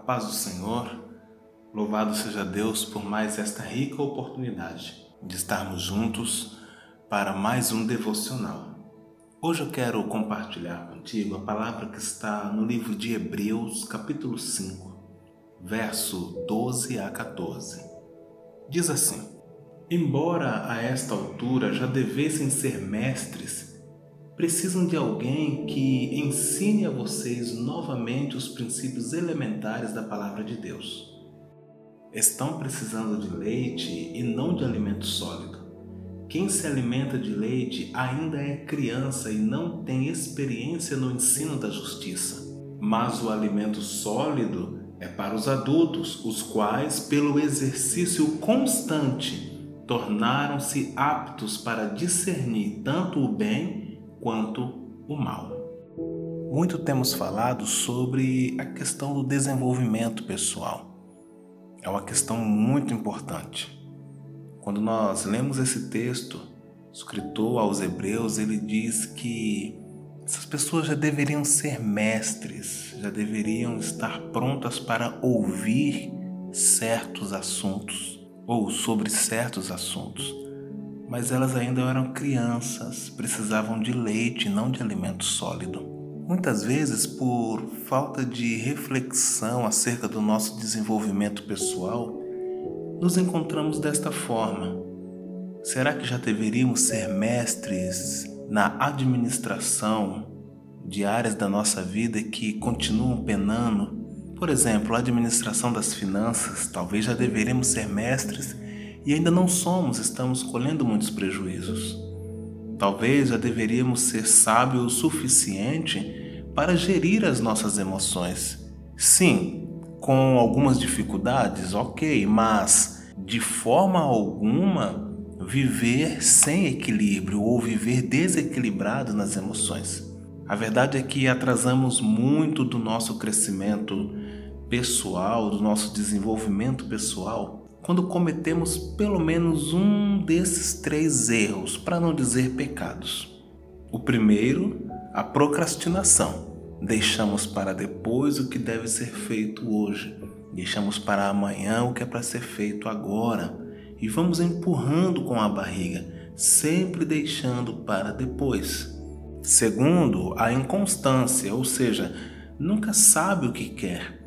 paz do Senhor, louvado seja Deus por mais esta rica oportunidade de estarmos juntos para mais um devocional. Hoje eu quero compartilhar contigo a palavra que está no livro de Hebreus, capítulo 5, verso 12 a 14. Diz assim: Embora a esta altura já devessem ser mestres, precisam de alguém que ensine a vocês novamente os princípios elementares da palavra de Deus. Estão precisando de leite e não de alimento sólido. Quem se alimenta de leite ainda é criança e não tem experiência no ensino da justiça. Mas o alimento sólido é para os adultos, os quais, pelo exercício constante, tornaram-se aptos para discernir tanto o bem quanto o mal. Muito temos falado sobre a questão do desenvolvimento pessoal. É uma questão muito importante. Quando nós lemos esse texto, o escritor aos Hebreus, ele diz que essas pessoas já deveriam ser mestres, já deveriam estar prontas para ouvir certos assuntos ou sobre certos assuntos mas elas ainda eram crianças, precisavam de leite, não de alimento sólido. Muitas vezes, por falta de reflexão acerca do nosso desenvolvimento pessoal, nos encontramos desta forma. Será que já deveríamos ser mestres na administração de áreas da nossa vida que continuam penando? Por exemplo, a administração das finanças, talvez já deveríamos ser mestres e ainda não somos, estamos colhendo muitos prejuízos. Talvez já deveríamos ser sábios o suficiente para gerir as nossas emoções. Sim, com algumas dificuldades, ok, mas de forma alguma viver sem equilíbrio ou viver desequilibrado nas emoções. A verdade é que atrasamos muito do nosso crescimento pessoal, do nosso desenvolvimento pessoal quando cometemos pelo menos um desses três erros, para não dizer pecados. O primeiro, a procrastinação. Deixamos para depois o que deve ser feito hoje. Deixamos para amanhã o que é para ser feito agora. E vamos empurrando com a barriga, sempre deixando para depois. Segundo, a inconstância, ou seja, nunca sabe o que quer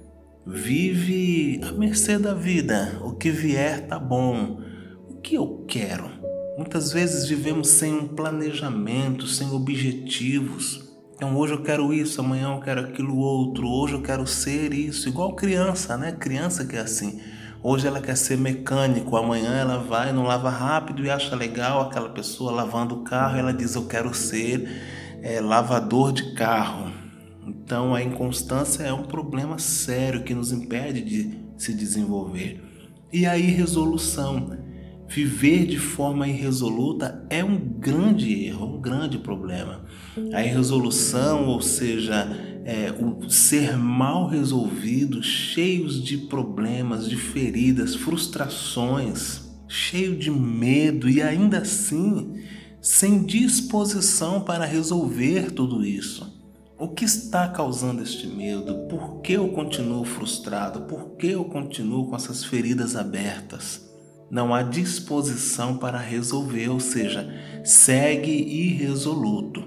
vive à mercê da vida. O que vier tá bom. O que eu quero? Muitas vezes vivemos sem um planejamento, sem objetivos. Então hoje eu quero isso, amanhã eu quero aquilo outro, hoje eu quero ser isso, igual criança, né? Criança que é assim. Hoje ela quer ser mecânico, amanhã ela vai no lava rápido e acha legal aquela pessoa lavando o carro, ela diz eu quero ser é, lavador de carro. Então, a inconstância é um problema sério que nos impede de se desenvolver. E a irresolução. Viver de forma irresoluta é um grande erro, um grande problema. A irresolução, ou seja, é, o ser mal resolvido, cheios de problemas, de feridas, frustrações, cheio de medo e ainda assim sem disposição para resolver tudo isso. O que está causando este medo? Por que eu continuo frustrado? Por que eu continuo com essas feridas abertas? Não há disposição para resolver, ou seja, segue irresoluto.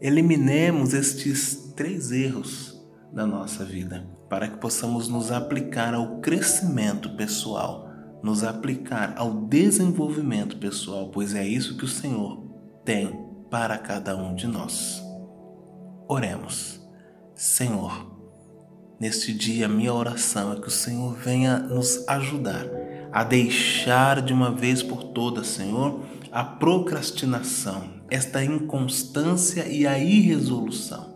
Eliminemos estes três erros da nossa vida para que possamos nos aplicar ao crescimento pessoal, nos aplicar ao desenvolvimento pessoal, pois é isso que o Senhor tem para cada um de nós. Oremos. Senhor, neste dia minha oração é que o Senhor venha nos ajudar a deixar de uma vez por todas, Senhor, a procrastinação, esta inconstância e a irresolução.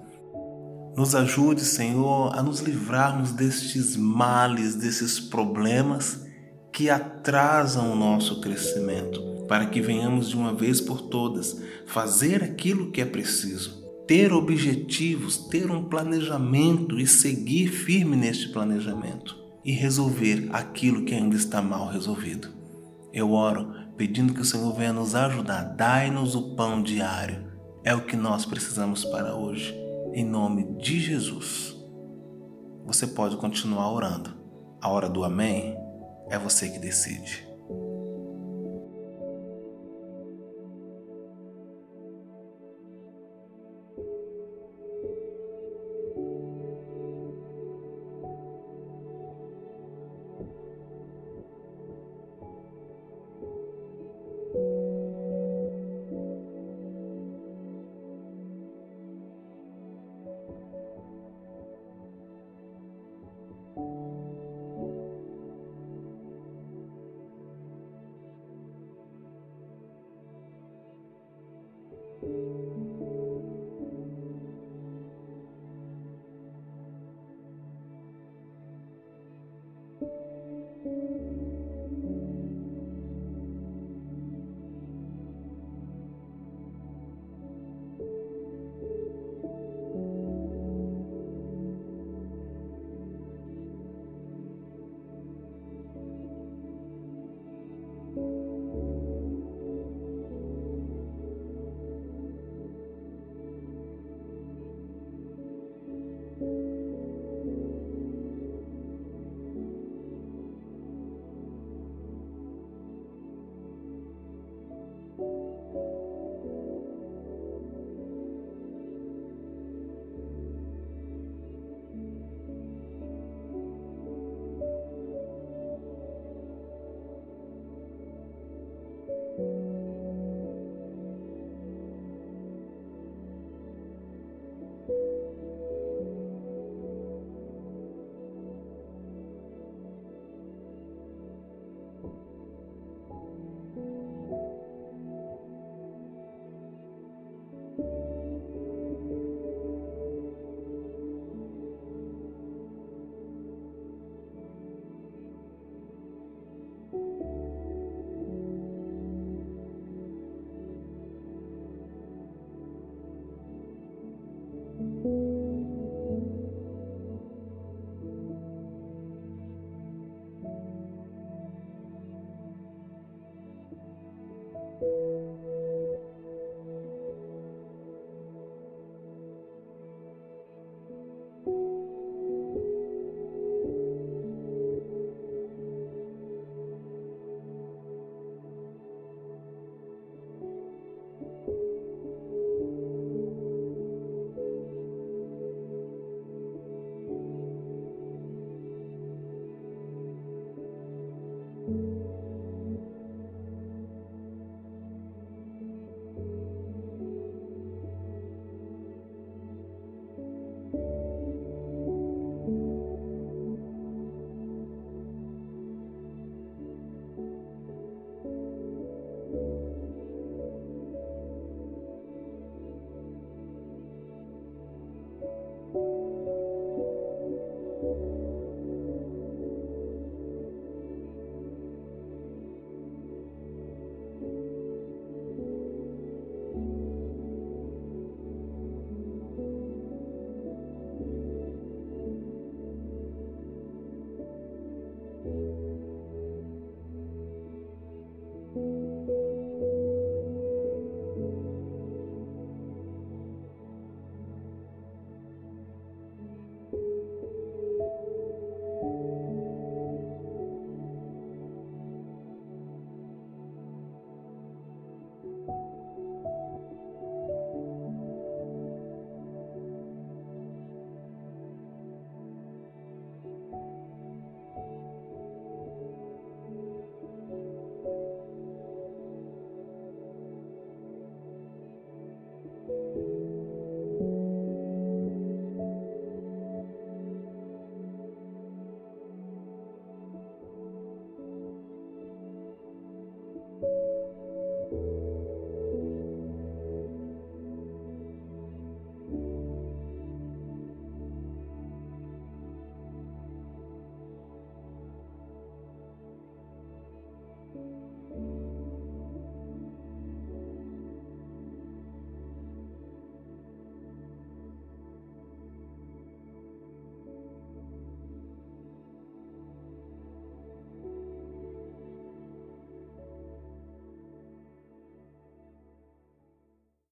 Nos ajude, Senhor, a nos livrarmos destes males, desses problemas que atrasam o nosso crescimento, para que venhamos de uma vez por todas fazer aquilo que é preciso ter objetivos, ter um planejamento e seguir firme neste planejamento e resolver aquilo que ainda está mal resolvido. Eu oro pedindo que o Senhor venha nos ajudar. Dai-nos o pão diário. É o que nós precisamos para hoje. Em nome de Jesus. você pode continuar orando. A hora do amém é você que decide.